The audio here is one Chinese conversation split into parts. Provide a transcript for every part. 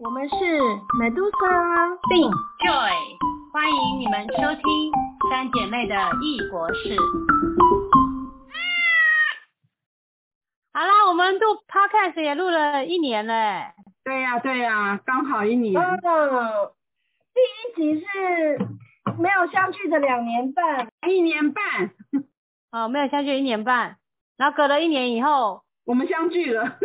我们是美杜莎，并 Joy，欢迎你们收听三姐妹的异国事。好啦，我们录 Podcast 也录了一年了。对呀对呀，刚好一年。嗯，第一集是没有相聚的两年半，一年半。哦，没有相聚一年半，然后隔了一年以后，我们相聚了。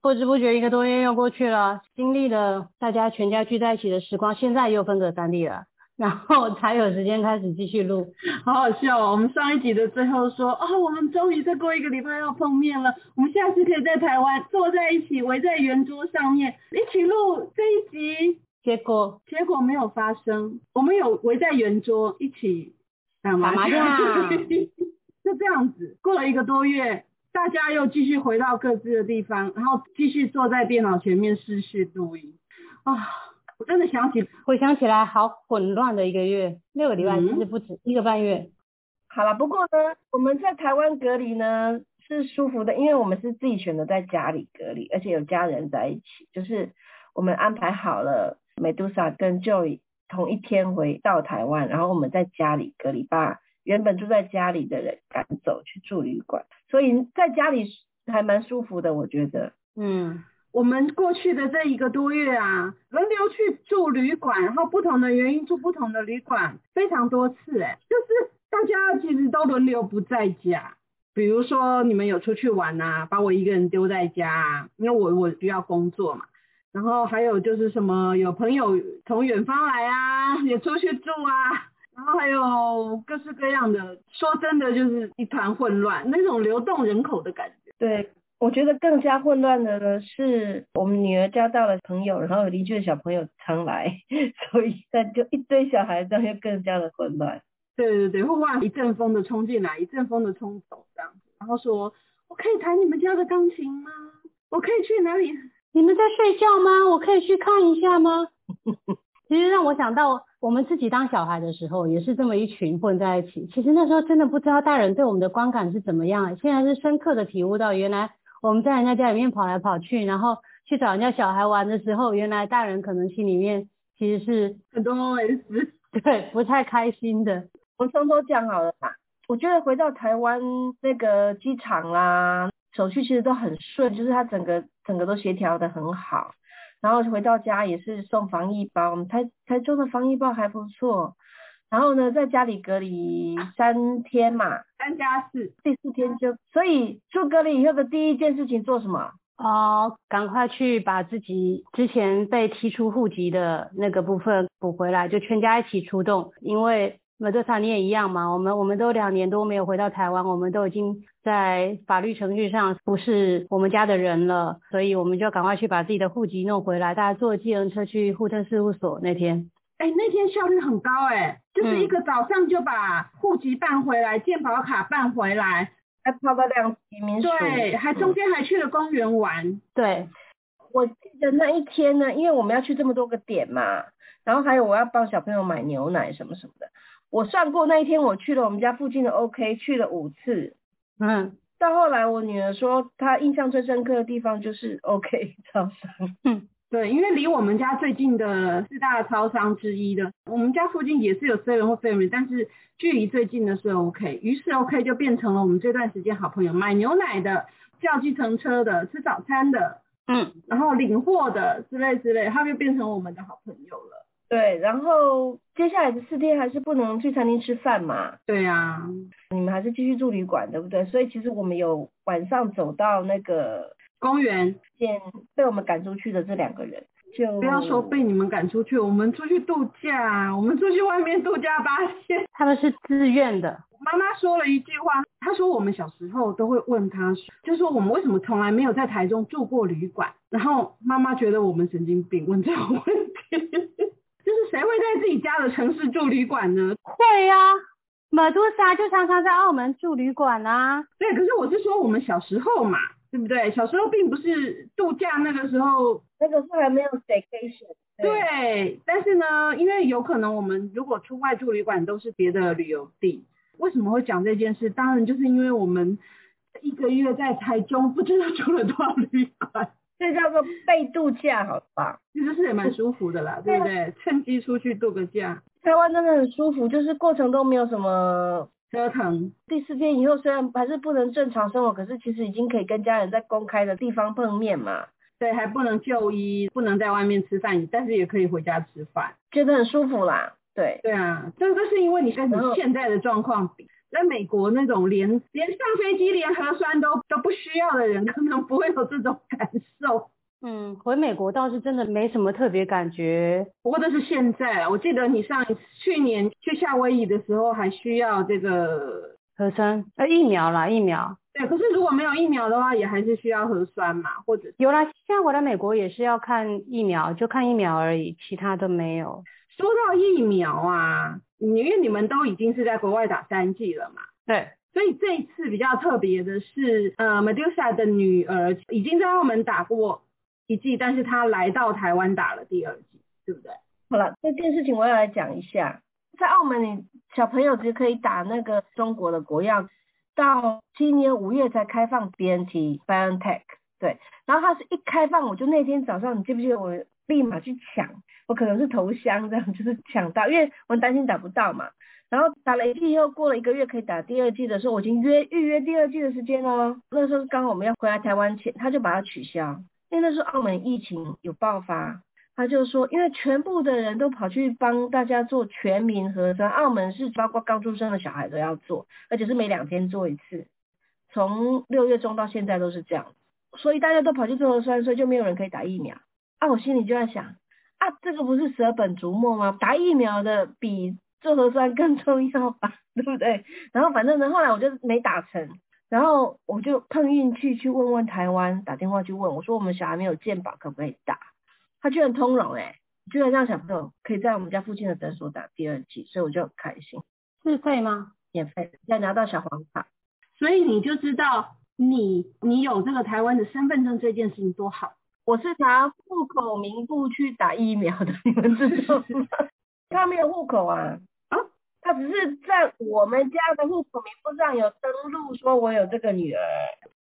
不知不觉一个多月又过去了，经历了大家全家聚在一起的时光，现在又分隔三地了，然后才有时间开始继续录，好好笑哦。我们上一集的最后说，哦，我们终于再过一个礼拜要碰面了，我们下次可以在台湾坐在一起，围在圆桌上面一起录这一集。结果结果没有发生，我们有围在圆桌一起打麻将，就这样子过了一个多月。大家又继续回到各自的地方，然后继续坐在电脑前面试试录音啊！我真的想起，回想起来好混乱的一个月，六个礼拜其实不止一个半月。好了，不过呢，我们在台湾隔离呢是舒服的，因为我们是自己选择在家里隔离，而且有家人在一起，就是我们安排好了，美杜莎跟 Joy 同一天回到台湾，然后我们在家里隔离吧。原本住在家里的人赶走去住旅馆，所以在家里还蛮舒服的，我觉得。嗯，我们过去的这一个多月啊，轮流去住旅馆，然后不同的原因住不同的旅馆，非常多次，哎，就是大家其实都轮流不在家。比如说你们有出去玩啊，把我一个人丢在家，啊因为我我需要工作嘛。然后还有就是什么有朋友从远方来啊，也出去住啊。然后还有各式各样的，说真的就是一团混乱，那种流动人口的感觉。对，我觉得更加混乱的呢，是我们女儿交到了朋友，然后邻居的小朋友常来，所以那就一堆小孩，这样就更加的混乱。对对对，会忽然一阵风的冲进来，一阵风的冲走这样子，然后说：“我可以弹你们家的钢琴吗？我可以去哪里？你们在睡觉吗？我可以去看一下吗？” 其实让我想到。我们自己当小孩的时候，也是这么一群混在一起。其实那时候真的不知道大人对我们的观感是怎么样。现在是深刻的体悟到，原来我们在人家家里面跑来跑去，然后去找人家小孩玩的时候，原来大人可能心里面其实是很多 OS，对，不太开心的。我从头讲好了吧。我觉得回到台湾那个机场啦，手续其实都很顺，就是它整个整个都协调的很好。然后回到家也是送防疫包，我们台台中的防疫包还不错。然后呢，在家里隔离三天嘛，三加四，第四天就，所以住隔离以后的第一件事情做什么？哦，赶快去把自己之前被踢出户籍的那个部分补回来，就全家一起出动，因为。美多莎，你也一样嘛？我们我们都两年多没有回到台湾，我们都已经在法律程序上不是我们家的人了，所以我们就赶快去把自己的户籍弄回来。大家坐计程车去户政事务所那天，哎，那天效率很高哎，就是一个早上就把户籍办回来，健保卡办回来，还跑到两移民署，对，还中间还去了公园玩。对，我记得那一天呢，因为我们要去这么多个点嘛，然后还有我要帮小朋友买牛奶什么什么的。我算过那一天我去了我们家附近的 OK，去了五次。嗯，到后来我女儿说她印象最深刻的地方就是 OK 超商。嗯，对，因为离我们家最近的四大超商之一的，我们家附近也是有 Seven 或 Family，但是距离最近的是 OK，于是 OK 就变成了我们这段时间好朋友，买牛奶的、叫计程车的、吃早餐的，嗯，然后领货的之类之类，他就变成我们的好朋友了。对，然后接下来的四天还是不能去餐厅吃饭嘛？对呀，你们还是继续住旅馆，对不对？所以其实我们有晚上走到那个公园见被我们赶出去的这两个人，就不要说被你们赶出去，我们出去度假，我们出去外面度假发现他们是自愿的。妈妈说了一句话，她说我们小时候都会问她，就说我们为什么从来没有在台中住过旅馆？然后妈妈觉得我们神经病，问这个问题。就是谁会在自己家的城市住旅馆呢？会呀，马杜莎就常常在澳门住旅馆啊。对，可是我是说我们小时候嘛，对不对？小时候并不是度假那个时候，那个时候还没有 staycation。对，但是呢，因为有可能我们如果出外住旅馆都是别的旅游地，为什么会讲这件事？当然就是因为我们一个月在台中不知道住了多少旅馆。这叫做被度假，好吧？其实是也蛮舒服的啦，对不对？趁机出去度个假。台湾真的很舒服，就是过程都没有什么折腾。第四天以后虽然还是不能正常生活，可是其实已经可以跟家人在公开的地方碰面嘛。对，还不能就医，不能在外面吃饭，但是也可以回家吃饭，觉得很舒服啦。对，对啊，这个是因为你跟你现在的状况比，在美国那种连连上飞机连核酸都都不需要的人，可能不会有这种感受。嗯，回美国倒是真的没什么特别感觉，不过这是现在。我记得你上去年去夏威夷的时候还需要这个核酸呃疫苗啦，疫苗。对，可是如果没有疫苗的话，也还是需要核酸嘛，或者有啦。现在回来美国也是要看疫苗，就看疫苗而已，其他都没有。说到疫苗啊，因为你们都已经是在国外打三剂了嘛，对。所以这一次比较特别的是，呃，Medusa 的女儿已经在澳门打过。一季，但是她来到台湾打了第二季，对不对？好了，这件事情我要来讲一下，在澳门，你小朋友只可以打那个中国的国药，到今年五月才开放 BNT BioNTech，对，然后它是一开放，我就那天早上，你记不记得我立马去抢，我可能是投降这样，就是抢到，因为我担心打不到嘛，然后打了一剂以后，过了一个月可以打第二剂的时候，我已经约预约第二季的时间哦，那时候刚好我们要回来台湾前，他就把它取消。因为那时候澳门疫情有爆发，他就说，因为全部的人都跑去帮大家做全民核酸，澳门是包括刚出生的小孩都要做，而且是每两天做一次，从六月中到现在都是这样，所以大家都跑去做核酸，所以就没有人可以打疫苗。啊，我心里就在想，啊，这个不是舍本逐末吗？打疫苗的比做核酸更重要吧，对不对？然后反正呢，后来我就没打成。然后我就碰运气去问问台湾，打电话去问，我说我们小孩没有健保，可不可以打？他居然通融哎，居然让小朋友可以在我们家附近的诊所打第二剂，所以我就很开心。自费吗？免费，要拿到小黄卡。所以你就知道你你有这个台湾的身份证这件事情多好。我是拿户口名簿去打疫苗的，你们知道吗？他没有户口啊。啊他只是在我们家的户口名簿上有登录，说我有这个女儿。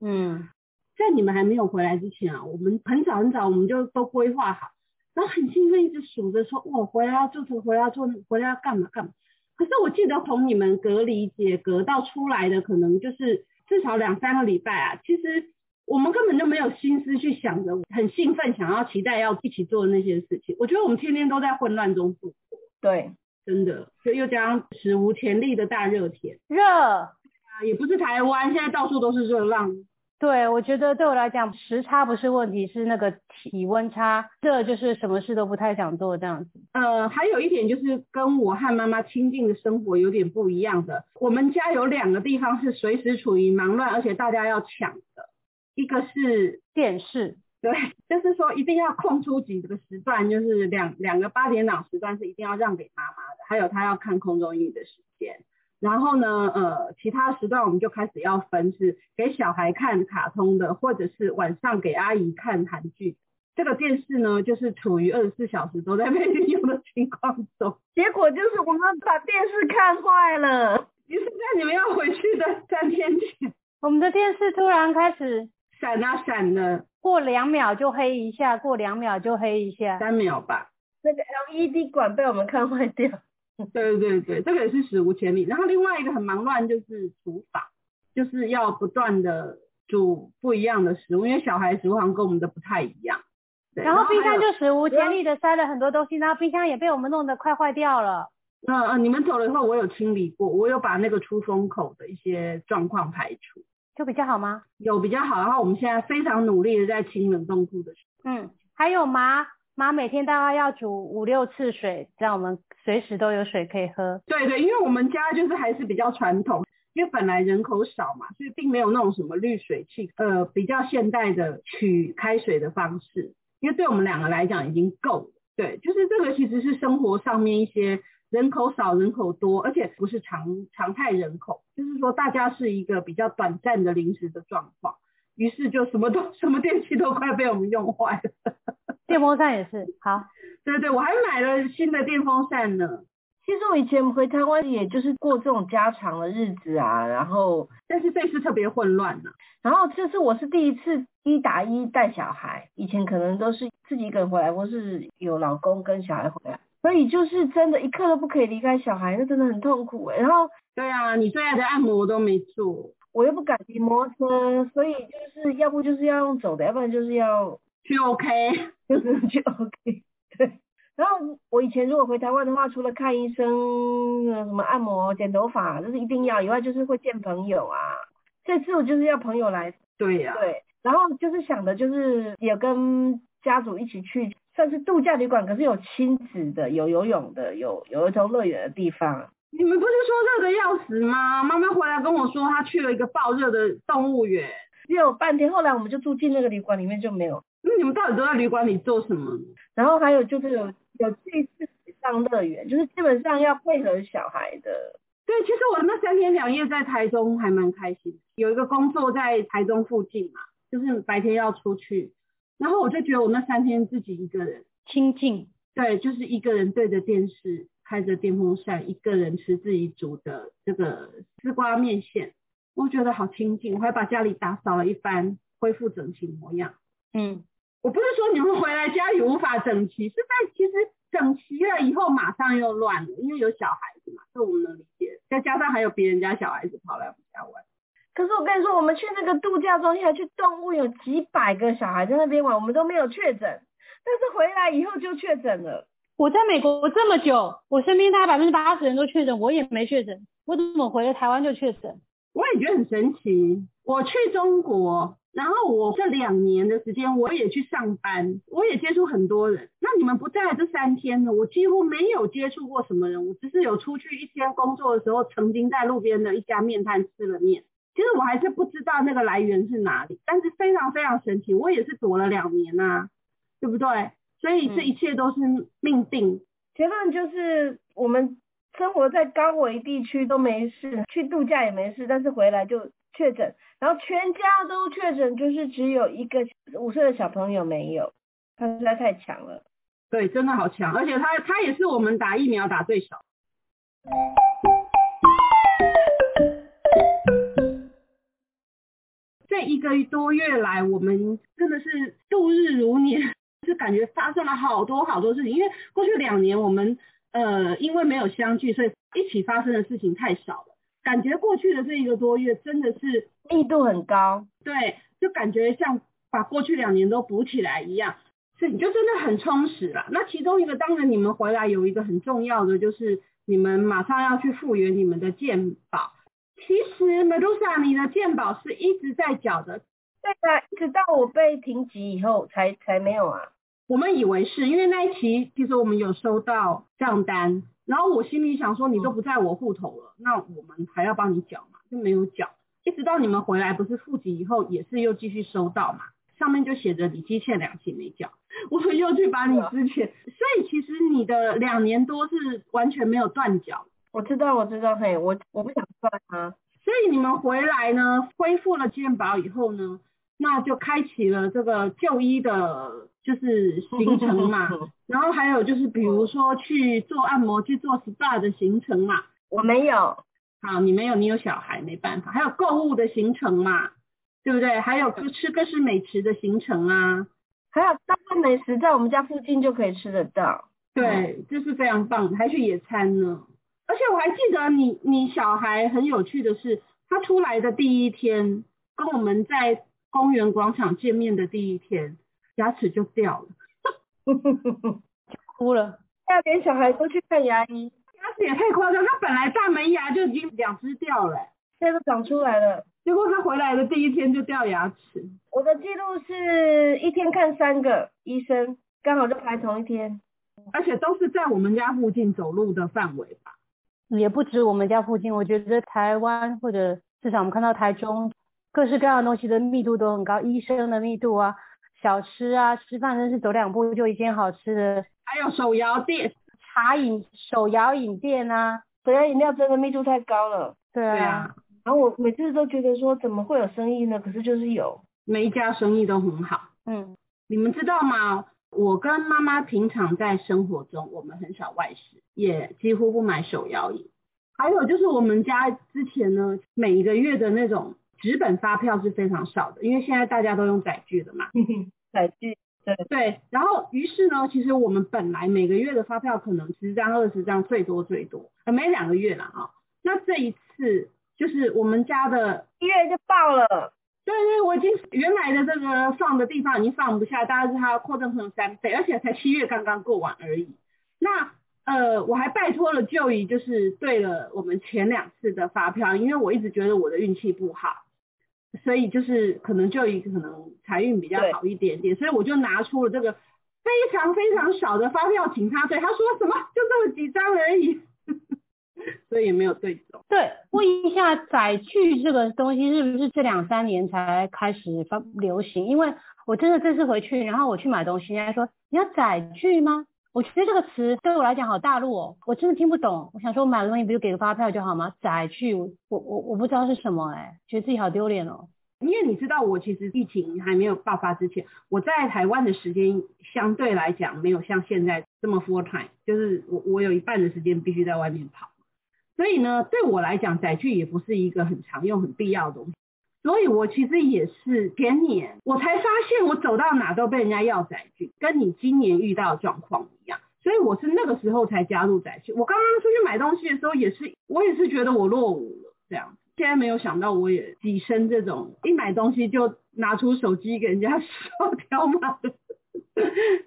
嗯，在你们还没有回来之前啊，我们很早很早我们就都规划好，然后很兴奋一直数着说，我回来要做什么，回来要做，回来要干嘛干嘛。可是我记得从你们隔离解隔到出来的，可能就是至少两三个礼拜啊。其实我们根本就没有心思去想着很兴奋，想要期待要一起做的那些事情。我觉得我们天天都在混乱中度过。对。真的，就又加上史无前例的大热天，热啊，也不是台湾，现在到处都是热浪。对，我觉得对我来讲，时差不是问题，是那个体温差，这就是什么事都不太想做这样子。呃，还有一点就是跟我和妈妈亲近的生活有点不一样的，我们家有两个地方是随时处于忙乱，而且大家要抢的，一个是电视。对，就是说一定要空出几个时段，就是两两个八点档时段是一定要让给妈妈的，还有她要看空中英语的时间。然后呢，呃，其他时段我们就开始要分，是给小孩看卡通的，或者是晚上给阿姨看韩剧。这个电视呢，就是处于二十四小时都在被利用的情况中。结果就是我们把电视看坏了。于是，在你们要回去的三天前，我们的电视突然开始闪啊闪的。过两秒就黑一下，过两秒就黑一下，三秒吧。那个 LED 管被我们看坏掉。对对对，这个也是史无前例。然后另外一个很忙乱就是厨房，就是要不断的煮不一样的食物，因为小孩食物好像跟我们的不太一样。然后冰箱就史无前例的塞了很多东西，然后冰箱也被我们弄得快坏掉了。嗯嗯，你们走了以后，我有清理过，我有把那个出风口的一些状况排除。就比较好吗？有比较好，然后我们现在非常努力的在清冷冻库的。嗯，还有妈妈每天大概要煮五六次水，让我们随时都有水可以喝。对对，因为我们家就是还是比较传统，因为本来人口少嘛，所以并没有那种什么滤水器，呃，比较现代的取开水的方式，因为对我们两个来讲已经够了。对，就是这个其实是生活上面一些。人口少，人口多，而且不是常常态人口，就是说大家是一个比较短暂的临时的状况，于是就什么都 什么电器都快被我们用坏了。电风扇也是，好，对对，我还买了新的电风扇呢。其实我以前回台湾也就是过这种家常的日子啊，然后但是这次特别混乱呢。然后这次我是第一次一打一带小孩，以前可能都是自己一个人回来，或是有老公跟小孩回来，所以就是真的一刻都不可以离开小孩，那真的很痛苦哎。然后对啊，你最爱的按摩都没做，我又不敢骑摩托车，所以就是要不就是要用走的，要不然就是要去 OK，就是去 OK。对，然后我以前如果回台湾的话，除了看医生、什么按摩、剪头发，这是一定要以外，就是会见朋友啊。这次我就是要朋友来，对呀、对，然后就是想的就是也跟家族一起去，算是度假旅馆，可是有亲子的，有游泳的，有有儿童乐园的地方。你们不是说热的要死吗？妈妈回来跟我说，她去了一个爆热的动物园。只有半天，后来我们就住进那个旅馆里面就没有。那你们到底都在旅馆里做什么？然后还有就是有有去次上乐园，就是基本上要配合小孩的。对，其实我那三天两夜在台中还蛮开心，有一个工作在台中附近嘛，就是白天要出去，然后我就觉得我那三天自己一个人，清静，对，就是一个人对着电视，开着电风扇，一个人吃自己煮的这个丝瓜面线，我觉得好清静，我还把家里打扫了一番，恢复整齐模样。嗯，我不是说你们回来家里无法整齐，是在其实整齐了以后马上又乱了，因为有小孩子嘛，这我们能理解。再加上还有别人家小孩子跑来我们家玩，可是我跟你说，我们去那个度假中心还去动物，有几百个小孩在那边玩，我们都没有确诊，但是回来以后就确诊了。我在美国这么久，我身边大概百分之八十人都确诊，我也没确诊，我怎么回了台湾就确诊？我也觉得很神奇。我去中国，然后我这两年的时间，我也去上班，我也接触很多人。那你们不在这三天呢，我几乎没有接触过什么人，我只是有出去一天工作的时候，曾经在路边的一家面摊吃了面。其实我还是不知道那个来源是哪里，但是非常非常神奇。我也是躲了两年呐、对不对？所以这一切都是命定。结论就是我们生活在高危地区都没事，去度假也没事，但是回来就确诊，然后全家都确诊，就是只有一个五岁的小朋友没有，他实在太强了。对，真的好强，而且他他也是我们打疫苗打最少。这一个多月来，我们真的是度日如年，就感觉发生了好多好多事情。因为过去两年我们呃因为没有相聚，所以一起发生的事情太少了。感觉过去的这一个多月真的是密度很高，对，就感觉像把过去两年都补起来一样，是你就真的很充实了。那其中一个当然你们回来有一个很重要的就是你们马上要去复原你们的健保。其实 Medusa 你的鉴保是一直在缴的，对啊，一直到我被停级以后才才没有啊。我们以为是因为那一期其实我们有收到账单，然后我心里想说你都不在我户头了，那我们还要帮你缴嘛，就没有缴。一直到你们回来不是复籍以后，也是又继续收到嘛，上面就写着你积欠两期没缴，我又去把你之前，所以其实你的两年多是完全没有断缴。我知道，我知道，嘿，我我不想算啊。所以你们回来呢，恢复了健保以后呢，那就开启了这个就医的，就是行程嘛。然后还有就是比如说去做按摩、去做 SPA 的行程嘛。我没有，好，你没有，你有小孩没办法。还有购物的行程嘛，对不对？还有吃各式美食的行程啊。还有大部分美食在我们家附近就可以吃得到。对，这是非常棒，还去野餐呢。而且我还记得你，你小孩很有趣的是，他出来的第一天，跟我们在公园广场见面的第一天，牙齿就掉了，哭了。要连小孩都去看牙医，牙齿也太夸张。他本来大门牙就已经两只掉了，现在都长出来了。结果他回来的第一天就掉牙齿。我的记录是一天看三个医生，刚好就排同一天。而且都是在我们家附近走路的范围吧。也不止我们家附近，我觉得台湾或者至少我们看到台中，各式各样的东西的密度都很高，医生的密度啊，小吃啊，吃饭真是走两步就一间好吃的，还有手摇店、茶饮、手摇饮店啊，手摇饮料真的密度太高了。对啊，对啊，然后我每次都觉得说怎么会有生意呢？可是就是有。每一家生意都很好。嗯，你们知道吗？我跟妈妈平常在生活中，我们很少外食，也几乎不买手摇椅。还有就是我们家之前呢，每一个月的那种纸本发票是非常少的，因为现在大家都用载具的嘛。载具对对，然后于是呢，其实我们本来每个月的发票可能十张、二十张最多最多，呃，每两个月了啊。那这一次就是我们家的一月就爆了。对对，我已经原来的这个放的地方已经放不下，大概是它扩增成三倍，而且才七月刚刚过完而已。那呃，我还拜托了舅姨，就是对了我们前两次的发票，因为我一直觉得我的运气不好，所以就是可能舅姨可能财运比较好一点点，所以我就拿出了这个非常非常少的发票请他对，他说什么就这么几张而已。所以也没有对走。对，问一下载具这个东西是不是这两三年才开始发流行？因为我真的这次回去，然后我去买东西，人家说你要载具吗？我觉得这个词对我来讲好大陆哦，我真的听不懂。我想说我买个东西不就给个发票就好吗？载具，我我我不知道是什么哎，觉得自己好丢脸哦。因为你知道，我其实疫情还没有爆发之前，我在台湾的时间相对来讲没有像现在这么 full time，就是我我有一半的时间必须在外面跑。所以呢，对我来讲，载具也不是一个很常用、很必要的东西。所以我其实也是前年我才发现，我走到哪都被人家要载具，跟你今年遇到的状况一样。所以我是那个时候才加入载具。我刚刚出去买东西的时候，也是我也是觉得我落伍了这样。现在没有想到，我也跻身这种一买东西就拿出手机给人家扫条码的。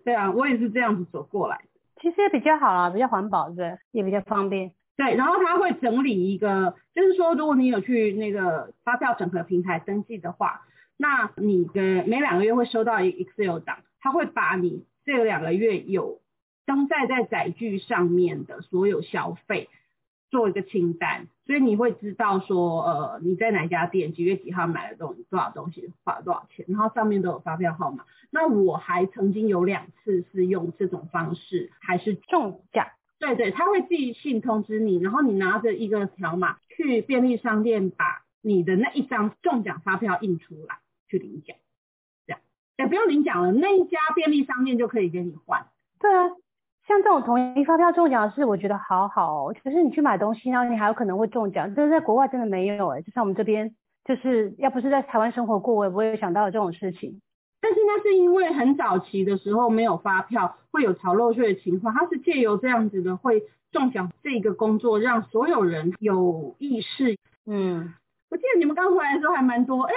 对啊，我也是这样子走过来。其实也比较好啊，比较环保，对，也比较方便。对，然后他会整理一个，就是说，如果你有去那个发票整合平台登记的话，那你的每两个月会收到一个 Excel 档，他会把你这两个月有登载在载具上面的所有消费做一个清单，所以你会知道说，呃，你在哪家店几月几号买了东多少东西，花了多少钱，然后上面都有发票号码。那我还曾经有两次是用这种方式，还是中奖。对对，他会寄信通知你，然后你拿着一个条码去便利商店把你的那一张中奖发票印出来去领奖，这样也不用领奖了，那一家便利商店就可以给你换。对啊，像这种统一发票中奖的事，我觉得好好哦。就是你去买东西，然后你还有可能会中奖，但是在国外真的没有哎，就像我们这边，就是要不是在台湾生活过，我也不会想到有这种事情。但是那是因为很早期的时候没有发票，会有逃漏税的情况。它是借由这样子的会中奖这个工作，让所有人有意识。嗯，我记得你们刚回来的时候还蛮多，哎，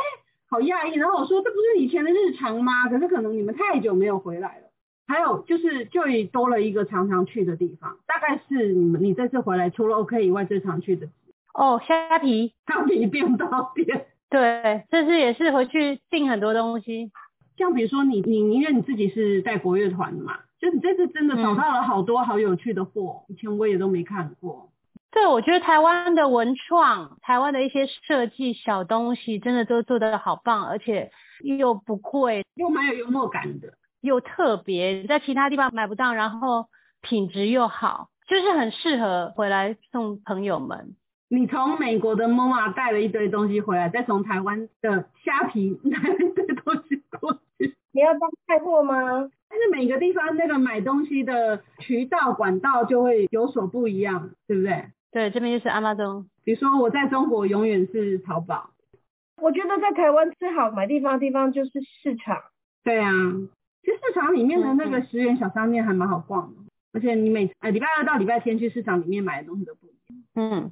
好讶异。然后我说这不是以前的日常吗？可是可能你们太久没有回来了。还有就是就多了一个常常去的地方，大概是你们你这次回来除了 OK 以外最常去的。哦，虾皮，虾皮便当店。对，这次也是回去订很多东西。像比如说你你因为你自己是带国乐团的嘛，就你这次真的找到了好多好有趣的货，以前我也都没看过。对，我觉得台湾的文创，台湾的一些设计小东西，真的都做得好棒，而且又不贵，又蛮有幽默感的，又特别，在其他地方买不到，然后品质又好，就是很适合回来送朋友们。你从美国的 MoMA 带了一堆东西回来，再从台湾的虾皮带了一堆东西过去。你要当带货吗？但是每个地方那个买东西的渠道管道就会有所不一样，对不对？对，这边就是阿妈中。比如说我在中国永远是淘宝。我觉得在台湾最好买地方的地方就是市场。对啊，其实市场里面的那个十元小商店还蛮好逛的，而且你每呃礼拜二到礼拜天去市场里面买的东西都不一样。嗯。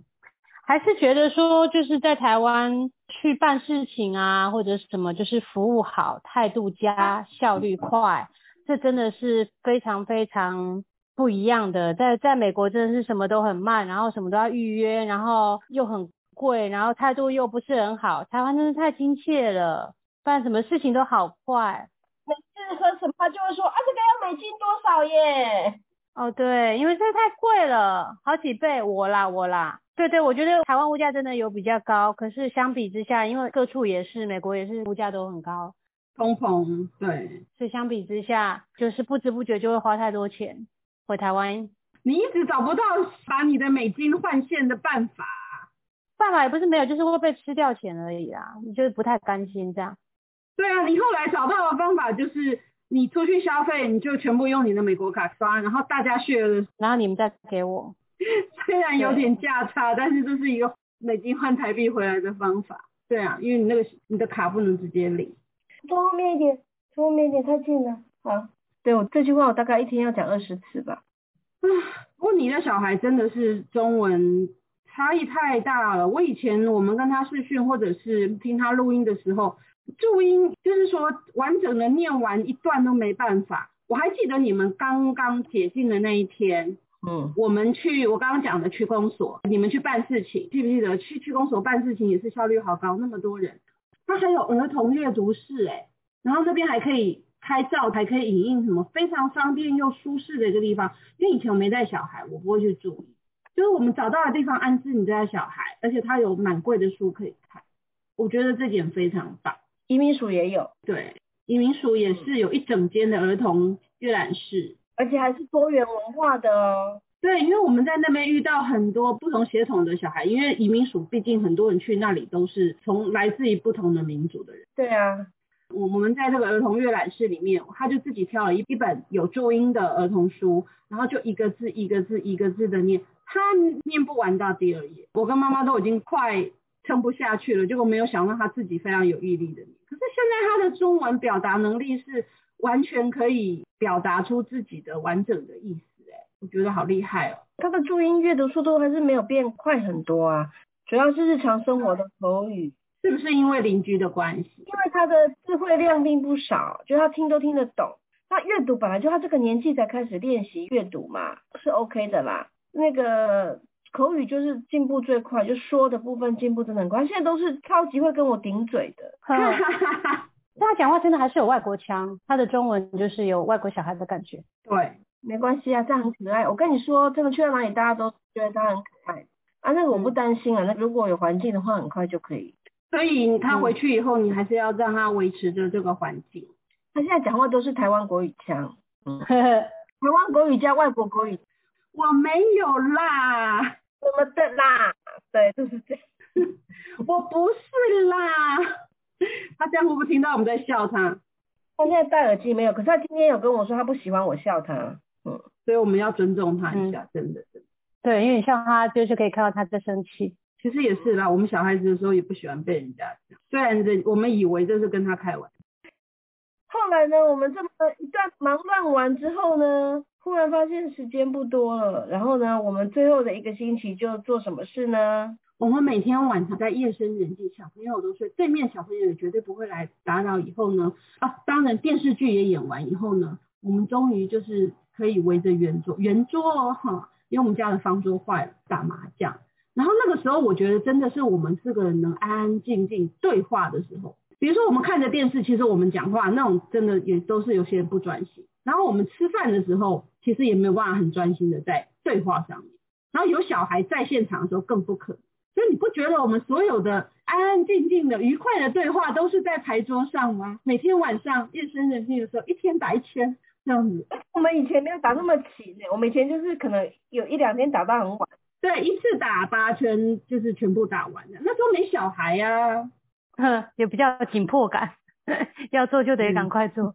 还是觉得说，就是在台湾去办事情啊，或者什么，就是服务好，态度佳，效率快，这真的是非常非常不一样的。在在美国真的是什么都很慢，然后什么都要预约，然后又很贵，然后态度又不是很好。台湾真的太亲切了，办什么事情都好快。每次喝什么就会说啊，这个要美金多少耶？哦，对，因为这太贵了，好几倍，我啦我啦。对对，我觉得台湾物价真的有比较高，可是相比之下，因为各处也是，美国也是物价都很高，通膨，对，所以相比之下，就是不知不觉就会花太多钱回台湾。你一直找不到把你的美金换现的办法，办法也不是没有，就是会被吃掉钱而已啦，你就是不太甘心这样。对啊，你后来找到的方法就是你出去消费，你就全部用你的美国卡刷，然后大家血了，然后你们再给我。虽然有点价差，但是这是一个美金换台币回来的方法。对啊，因为你那个你的卡不能直接领。坐后面一点，坐后面一点，太近了。好，对我这句话我大概一天要讲二十次吧。啊，不过你的小孩真的是中文差异太大了。我以前我们跟他视讯或者是听他录音的时候，注音就是说完整的念完一段都没办法。我还记得你们刚刚解禁的那一天，嗯，我们去我刚刚讲的区公所，你们去办事情，记不记得？去区公所办事情也是效率好高，那么多人，它还有儿童阅读室哎，然后那边还可以拍照，还可以影印什么，非常方便又舒适的一个地方。因为以前我没带小孩，我不会去注意，就是我们找到的地方安置你家小孩，而且它有蛮贵的书可以看，我觉得这点非常棒。移民署也有，对，移民署也是有一整间的儿童阅览室。而且还是多元文化的哦。对，因为我们在那边遇到很多不同血统的小孩，因为移民署毕竟很多人去那里都是从来自于不同的民族的人。对啊，我我们在这个儿童阅览室里面，他就自己挑了一一本有注音的儿童书，然后就一个字一个字一个字的念，他念不完到第二页，我跟妈妈都已经快撑不下去了，结果没有想到他自己非常有毅力的念。可是现在他的中文表达能力是完全可以表达出自己的完整的意思，哎，我觉得好厉害哦。他的注音阅读速度还是没有变快很多啊，主要是日常生活的口语，是不是因为邻居的关系？因为他的智慧量并不少，就他听都听得懂。他阅读本来就他这个年纪才开始练习阅读嘛，是 OK 的啦。那个口语就是进步最快，就说的部分进步真的很快，现在都是超级会跟我顶嘴的。但 他讲话真的还是有外国腔，他的中文就是有外国小孩的感觉。对，没关系啊，这样很可爱。我跟你说，真的去到哪里，大家都觉得他很可爱啊。那个我不担心啊，那如果有环境的话，很快就可以。所以他回去以后，你还是要让他维持着这个环境。他现在讲话都是台湾国语腔，嗯，台湾国语加外国国语，我没有啦，什么的啦？对，就是这样。我不是啦。他这样会不会听到我们在笑他？他现在戴耳机没有，可是他今天有跟我说他不喜欢我笑他，嗯，所以我们要尊重他一下，真的真的。对，因为你笑他，就是可以看到他在生气。其实也是啦，我们小孩子的时候也不喜欢被人家讲，虽然这我们以为这是跟他开玩笑。后来呢，我们这么一段忙乱完之后呢，忽然发现时间不多了，然后呢，我们最后的一个星期就做什么事呢？我们每天晚上在夜深人静，小朋友都睡，对面小朋友也绝对不会来打扰。以后呢，啊，当然电视剧也演完以后呢，我们终于就是可以围着圆桌，圆桌哦哈，因为我们家的方桌坏了，打麻将。然后那个时候，我觉得真的是我们四个人能安安静静对话的时候。比如说我们看着电视，其实我们讲话那种真的也都是有些人不专心。然后我们吃饭的时候，其实也没有办法很专心的在对话上面。然后有小孩在现场的时候更不可能。所以你不觉得我们所有的安安静静的、愉快的对话都是在牌桌上吗？每天晚上夜深人静的时候，一天打一圈这样子。我们以前没有打那么勤呢，我们以前就是可能有一两天打到很晚。对，一次打八圈就是全部打完了。那时候没小孩呀、哼，也比较紧迫感，要做就得赶快做。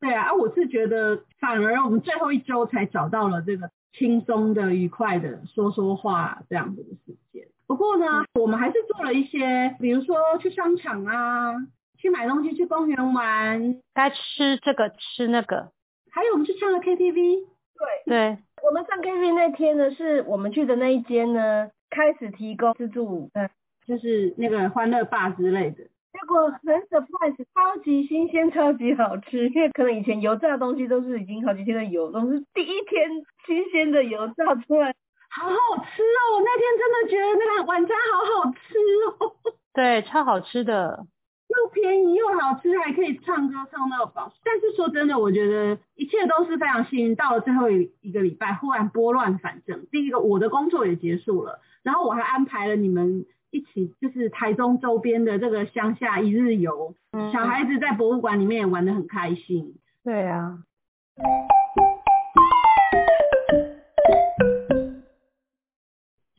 对啊，啊，我是觉得反而我们最后一周才找到了这个轻松的、愉快的说说话这样子的时间。不过呢，我们还是做了一些，比如说去商场啊，去买东西，去公园玩，该吃这个吃那个。还有我们去唱了 KTV。对，对，我们上 KTV 那天呢，是我们去的那一间呢，开始提供自助午餐，就是那个欢乐霸之类的。结果很 surprise，超级新鲜，超级好吃。因为可能以前油炸的东西都是已经好几天的油，都是第一天新鲜的油炸出来，好好吃哦！我那天真的觉得那个晚餐好好吃哦，对，超好吃的。又便宜又好吃，还可以唱歌唱到饱。但是说真的，我觉得一切都是非常幸运。到了最后一一个礼拜，忽然拨乱反正。第一个，我的工作也结束了，然后我还安排了你们一起，就是台中周边的这个乡下一日游。嗯小孩子在博物馆里面也玩得很开心。对啊，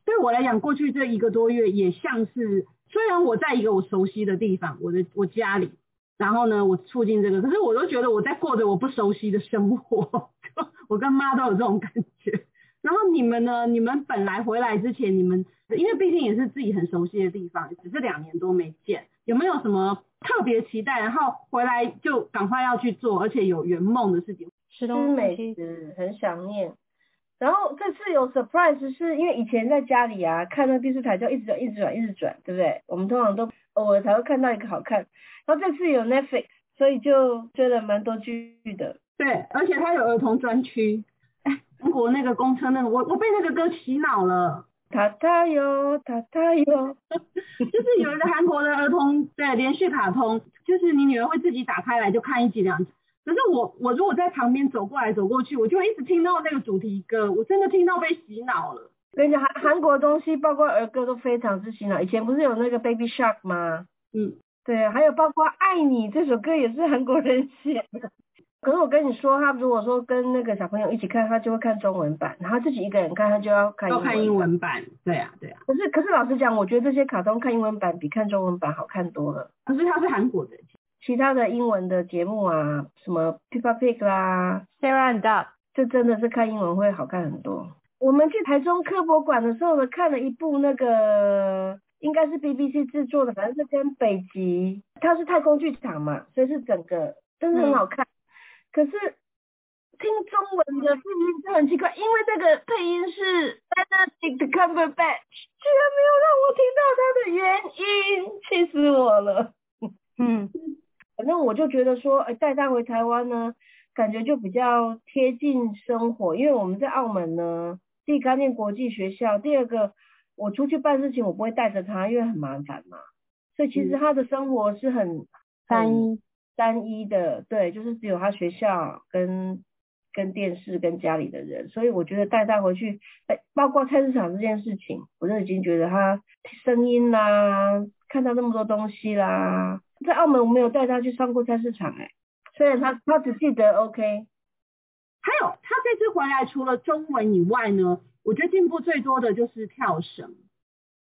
对我来讲，过去这一个多月也像是，虽然我在一个我熟悉的地方，我的我家里，然后呢，我促进这个，可是我都觉得我在过着我不熟悉的生活，我跟妈都有这种感觉。然后你们呢？你们本来回来之前，你们因为毕竟也是自己很熟悉的地方，只是两年多没见，有没有什么特别期待，然后回来就赶快要去做，而且有圆梦的事情？吃吃美食很想念。然后这次有 surprise，是因为以前在家里啊看那电视台就一直转一直转一直转，对不对？我们通常都偶尔才会看到一个好看。然后这次有 Netflix，所以就追了蛮多剧的。对，而且它有儿童专区。哎，韩国那个公车那个，我我被那个歌洗脑了。塔塔哟，塔塔哟，就是有一个韩国的儿童对连续卡通，就是你女儿会自己打开来就看一集两集。可是我我如果在旁边走过来走过去，我就一直听到那个主题歌，我真的听到被洗脑了。跟你讲，韩韩国东西包括儿歌都非常之洗脑。以前不是有那个 Baby Shark 吗？嗯，对，还有包括爱你这首歌也是韩国人写的。可是我跟你说，他如果说跟那个小朋友一起看，他就会看中文版；然后自己一个人看，他就要看要看英文版。对啊，对啊。可是可是老实讲，我觉得这些卡通看英文版比看中文版好看多了。可是它是韩国的。其他的英文的节目啊，什么 Peppa Pig 啦，Sarah and Duck，这真的是看英文会好看很多。我们去台中科博馆的时候呢，看了一部那个应该是 BBC 制作的，反正是跟北极，它是太空剧场嘛，所以是整个真的很好看。可是听中文的配音就很奇怪，因为这个配音是 Benedict Cumberbatch，居然没有让我听到他的原因，气死我了。嗯。反正我就觉得说，哎，带他回台湾呢，感觉就比较贴近生活。因为我们在澳门呢，第一个念国际学校，第二个我出去办事情，我不会带着他，因为很麻烦嘛。所以其实他的生活是很单一单一的，对，就是只有他学校跟跟电视跟家里的人。所以我觉得带他回去，哎，包括菜市场这件事情，我就已经觉得他声音啦，看到那么多东西啦。在澳门我没有带他去上过菜市场哎，虽然他他只记得 OK，还有他这次回来除了中文以外呢，我觉得进步最多的就是跳绳，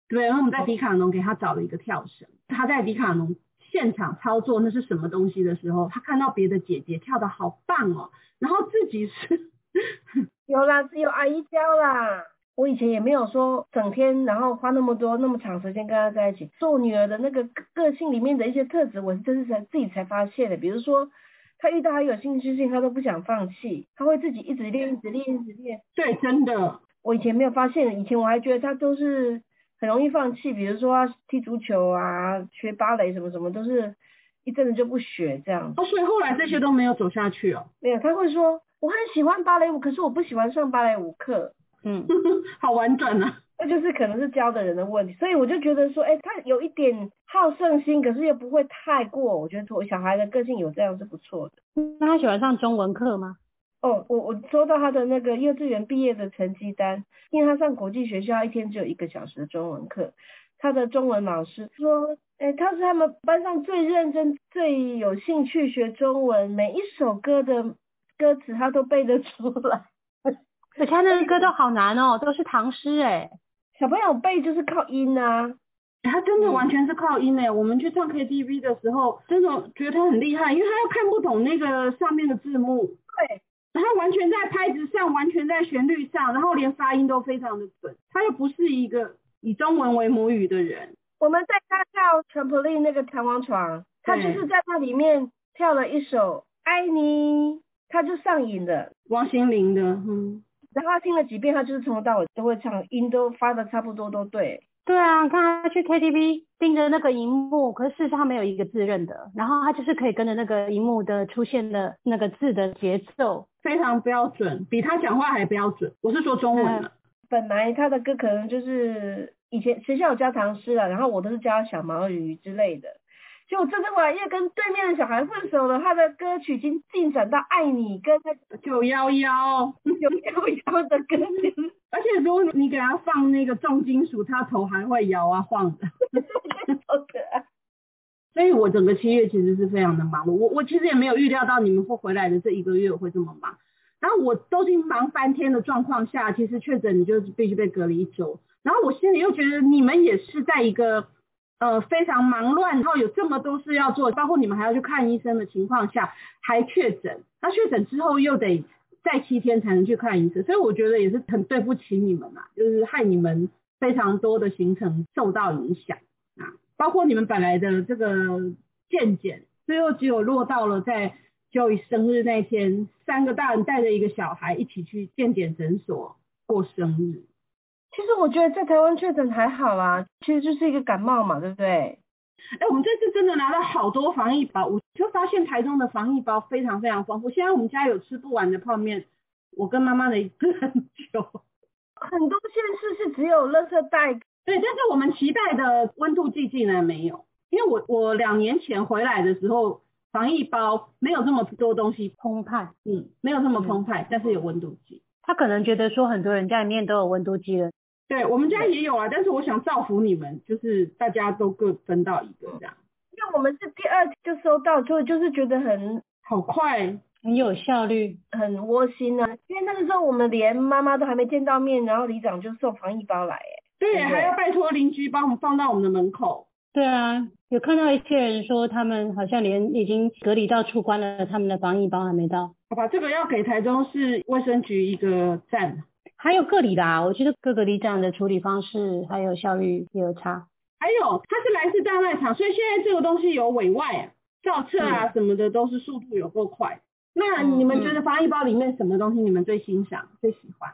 对，然后我们在迪卡侬给他找了一个跳绳，他在迪卡侬现场操作那是什么东西的时候，他看到别的姐姐跳的好棒哦，然后自己是 有啦，只有阿姨教啦。我以前也没有说整天，然后花那么多那么长时间跟他在一起。做女儿的那个个性里面的一些特质，我是真是才自己才发现的。比如说，他遇到他有兴趣性，他都不想放弃，他会自己一直练，一直练，一直练。对，真的。我以前没有发现，以前我还觉得他都是很容易放弃。比如说踢足球啊，学芭蕾什么什么，都是一阵子就不学这样。哦，所以后来这些都没有走下去哦。没有，他会说我很喜欢芭蕾舞，可是我不喜欢上芭蕾舞课。嗯，好婉转啊，那就是可能是教的人的问题，所以我就觉得说，哎，他有一点好胜心，可是又不会太过。我觉得我小孩的个性有这样是不错的。那他喜欢上中文课吗？哦，我我收到他的那个幼稚园毕业的成绩单，因为他上国际学校，一天只有一个小时的中文课。他的中文老师说，哎，他是他们班上最认真、最有兴趣学中文，每一首歌的歌词他都背得出来。可他那个歌都好难哦，都是唐诗哎。小朋友背就是靠音啊，他真的完全是靠音哎。我们去唱 KTV 的时候，真的觉得他很厉害，因为他又看不懂那个上面的字幕。对，他完全在拍子上，完全在旋律上，然后连发音都非常的准。他又不是一个以中文为母语的人。我们在他跳 trampoline 那个弹簧床，他就是在那里面跳了一首《爱你》，他就上瘾了。王心凌的，嗯。然后他听了几遍，他就是从头到尾都会唱，音都发的差不多都对。对啊，看他去 KTV 盯着那个荧幕，可是事实上没有一个字认得，然后他就是可以跟着那个荧幕的出现的那个字的节奏，非常标准，比他讲话还标准。我是说中文的。本来他的歌可能就是以前学校有教唐诗了，然后我都是教小毛驴之类的。就这次晚又跟对面的小孩分手了，他的歌曲已经进展到爱你跟那九幺幺九幺幺的歌曲，而且如果你给他放那个重金属，他头还会摇啊晃的，好可爱。所以我整个七月其实是非常的忙碌，我我其实也没有预料到你们会回来的这一个月会这么忙，然后我都已经忙翻天的状况下，其实确诊你就必须被隔离一周，然后我心里又觉得你们也是在一个。呃，非常忙乱，然后有这么多事要做，包括你们还要去看医生的情况下，还确诊，那确诊之后又得再七天才能去看医生，所以我觉得也是很对不起你们啊，就是害你们非常多的行程受到影响啊。包括你们本来的这个健检，最后只有落到了在 Joey 生日那天，三个大人带着一个小孩一起去健检诊所过生日。其实我觉得在台湾确诊还好啦，其实就是一个感冒嘛，对不对？哎，我们这次真的拿了好多防疫包，我就发现台中的防疫包非常非常丰富。现在我们家有吃不完的泡面，我跟妈妈的一次 很久。很多县市是只有垃圾袋，对，但是我们期待的温度计竟然没有，因为我我两年前回来的时候，防疫包没有这么多东西澎湃，嗯，没有这么澎湃，但是有温度计。他可能觉得说很多人家里面都有温度计了。对我们家也有啊，但是我想造福你们，就是大家都各分到一个这样。因为我们是第二就收到，就就是觉得很好快，很有效率，很窝心啊。因为那个时候我们连妈妈都还没见到面，然后里长就送防疫包来，哎，对，还要拜托邻居帮我们放到我们的门口。对啊，有看到一些人说他们好像连已经隔离到出关了，他们的防疫包还没到。好吧，这个要给台中市卫生局一个赞。还有个里啦，我觉得各个里长的处理方式还有效率也有差。还有，它是来自大卖场，所以现在这个东西有委外啊、造册啊什么的，都是速度有够快。那你们觉得防疫包里面什么东西你们最欣赏、最喜欢？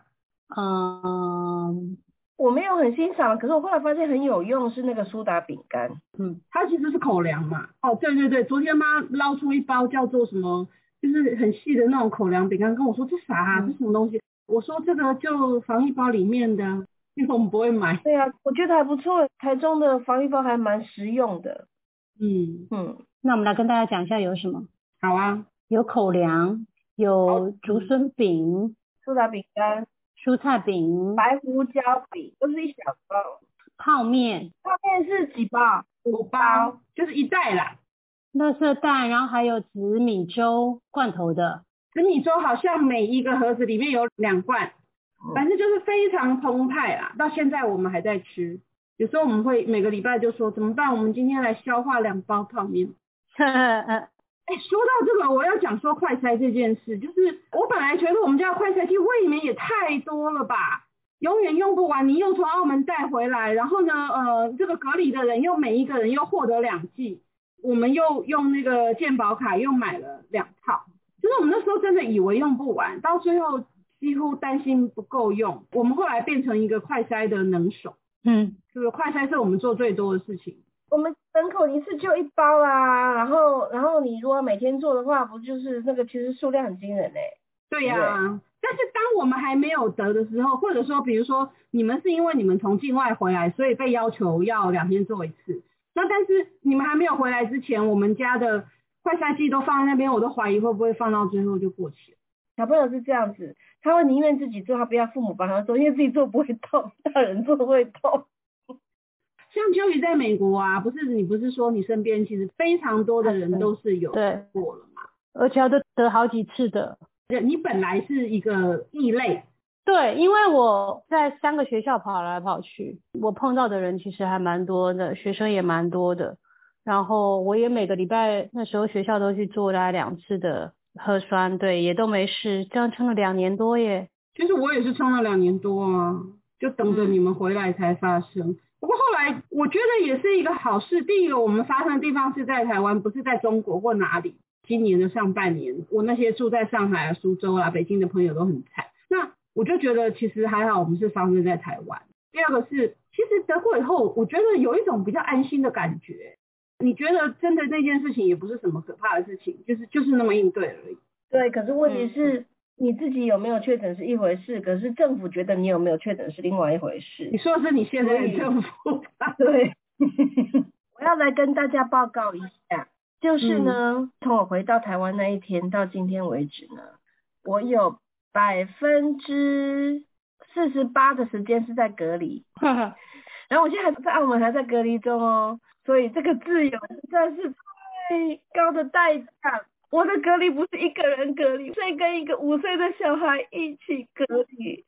嗯，我没有很欣赏，可是我后来发现很有用，是那个苏打饼干。嗯，它其实是口粮嘛。哦，对对对，昨天妈捞出一包叫做什么，就是很细的那种口粮饼干，跟我说这啥啊？这什么东西？我说这个就防疫包里面的，因为我们不会买。对啊，我觉得还不错，台中的防疫包还蛮实用的。嗯嗯，那我们来跟大家讲一下有什么。好啊，有口粮，有竹笋饼、苏打饼干、蔬菜饼、白胡椒饼，都是一小包。泡面，泡面是几包？五包，就是一袋啦。垃圾袋，然后还有紫米粥罐头的。紫米粥好像每一个盒子里面有两罐，反正就是非常澎湃啦。到现在我们还在吃，有时候我们会每个礼拜就说怎么办？我们今天来消化两包泡面。哎，说到这个，我要讲说快筛这件事，就是我本来觉得我们家快筛机胃里面也太多了吧，永远用不完。你又从澳门带回来，然后呢，呃，这个隔离的人又每一个人又获得两剂，我们又用那个健保卡又买了两套。就是我们那时候真的以为用不完，到最后几乎担心不够用。我们后来变成一个快筛的能手，嗯，就是快筛是我们做最多的事情。我们门口一次就一包啦，然后然后你如果每天做的话，不就是那个其实数量很惊人嘞？对呀，但是当我们还没有得的时候，或者说比如说你们是因为你们从境外回来，所以被要求要两天做一次。那但是你们还没有回来之前，我们家的。快筛剂都放在那边，我都怀疑会不会放到最后就过期了。小朋友是这样子，他会宁愿自己做，他不要父母帮他做，因为自己做不会痛，大人做会痛。像秋雨在美国啊，不是你不是说你身边其实非常多的人都是有过了嘛？而且都得好几次的。你本来是一个异类。对，因为我在三个学校跑来跑去，我碰到的人其实还蛮多的，学生也蛮多的。然后我也每个礼拜那时候学校都去做大概两次的核酸，对，也都没事，这样撑了两年多耶。其实我也是撑了两年多啊，就等着你们回来才发生。不过后来我觉得也是一个好事。第一个，我们发生的地方是在台湾，不是在中国或哪里。今年的上半年，我那些住在上海啊、苏州啊、北京的朋友都很惨。那我就觉得其实还好，我们是发生在台湾。第二个是，其实得过以后，我觉得有一种比较安心的感觉。你觉得真的那件事情也不是什么可怕的事情，就是就是那么应对而已。对，可是问题是你自己有没有确诊是一回事，可是政府觉得你有没有确诊是另外一回事。你说的是你现在的政府？对，我要来跟大家报告一下，就是呢，从我回到台湾那一天到今天为止呢，我有百分之四十八的时间是在隔离，然后我现在还在澳门还在隔离中哦。所以这个自由实在是太高的代价。我的隔离不是一个人隔离，是跟一个五岁的小孩一起隔离。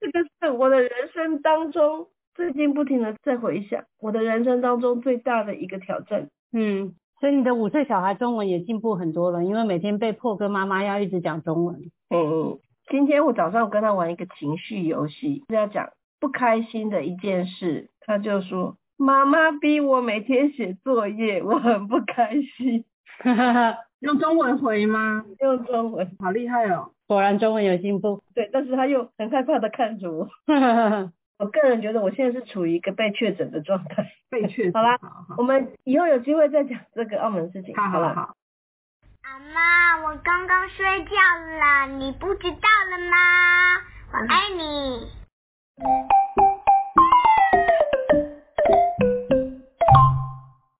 这个是我的人生当中最近不停的在回想，我的人生当中最大的一个挑战。嗯，所以你的五岁小孩中文也进步很多了，因为每天被迫跟妈妈要一直讲中文。嗯，今天我早上我跟他玩一个情绪游戏，是要讲不开心的一件事，他就说。妈妈逼我每天写作业，我很不开心。用中文回吗？用中文，好厉害哦！果然中文有进步。对，但是他又很害怕的看着我。我个人觉得我现在是处于一个被确诊的状态。被确诊。好啦，好我们以后有机会再讲这个澳门事情。好好了。好。阿妈，我刚刚睡觉了，你不知道了吗？我爱你。Thank you.